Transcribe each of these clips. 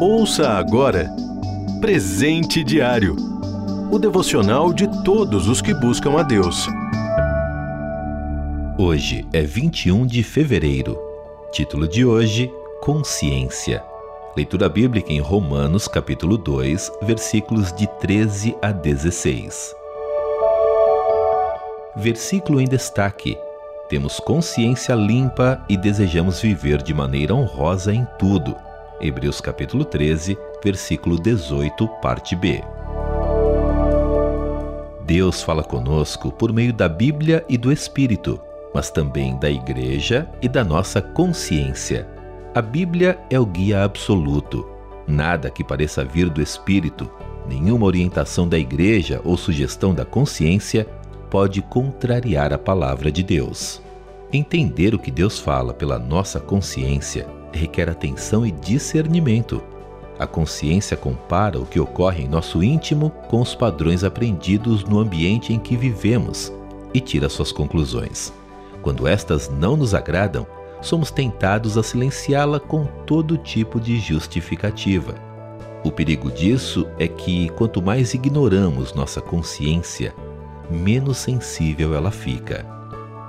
Ouça agora Presente Diário o devocional de todos os que buscam a Deus. Hoje é 21 de fevereiro. Título de hoje: Consciência. Leitura bíblica em Romanos, capítulo 2, versículos de 13 a 16. Versículo em destaque: Temos consciência limpa e desejamos viver de maneira honrosa em tudo. Hebreus capítulo 13, versículo 18, parte B. Deus fala conosco por meio da Bíblia e do Espírito, mas também da Igreja e da nossa consciência. A Bíblia é o guia absoluto. Nada que pareça vir do Espírito, nenhuma orientação da Igreja ou sugestão da consciência pode contrariar a palavra de Deus. Entender o que Deus fala pela nossa consciência requer atenção e discernimento. A consciência compara o que ocorre em nosso íntimo com os padrões aprendidos no ambiente em que vivemos e tira suas conclusões. Quando estas não nos agradam, somos tentados a silenciá-la com todo tipo de justificativa. O perigo disso é que, quanto mais ignoramos nossa consciência, menos sensível ela fica.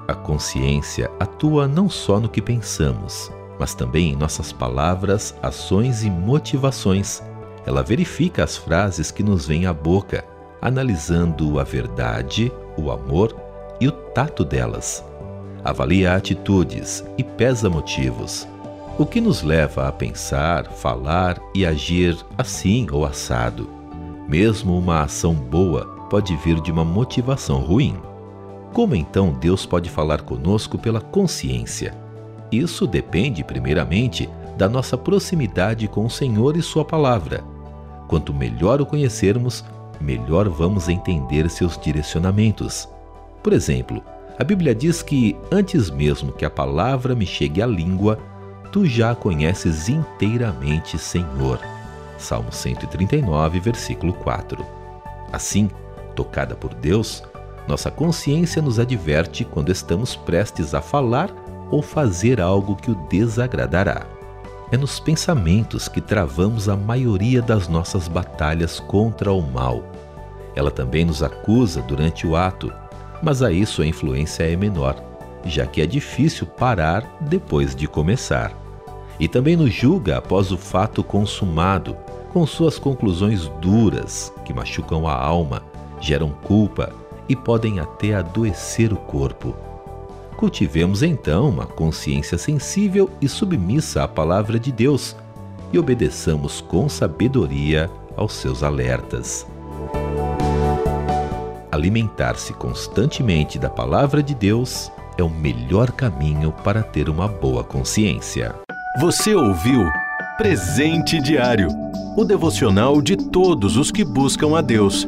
A consciência atua não só no que pensamos, mas também em nossas palavras, ações e motivações. Ela verifica as frases que nos vêm à boca, analisando a verdade, o amor e o tato delas. Avalia atitudes e pesa motivos, o que nos leva a pensar, falar e agir assim ou assado. Mesmo uma ação boa pode vir de uma motivação ruim. Como então Deus pode falar conosco pela consciência? Isso depende, primeiramente, da nossa proximidade com o Senhor e Sua palavra. Quanto melhor o conhecermos, melhor vamos entender seus direcionamentos. Por exemplo, a Bíblia diz que antes mesmo que a palavra me chegue à língua, tu já a conheces inteiramente, Senhor. Salmo 139, versículo 4. Assim, tocada por Deus, nossa consciência nos adverte quando estamos prestes a falar ou fazer algo que o desagradará. É nos pensamentos que travamos a maioria das nossas batalhas contra o mal. Ela também nos acusa durante o ato, mas aí sua influência é menor, já que é difícil parar depois de começar. E também nos julga após o fato consumado, com suas conclusões duras que machucam a alma, geram culpa e podem até adoecer o corpo. Cultivemos então uma consciência sensível e submissa à palavra de Deus e obedeçamos com sabedoria aos seus alertas. Alimentar-se constantemente da palavra de Deus é o melhor caminho para ter uma boa consciência. Você ouviu Presente Diário o devocional de todos os que buscam a Deus.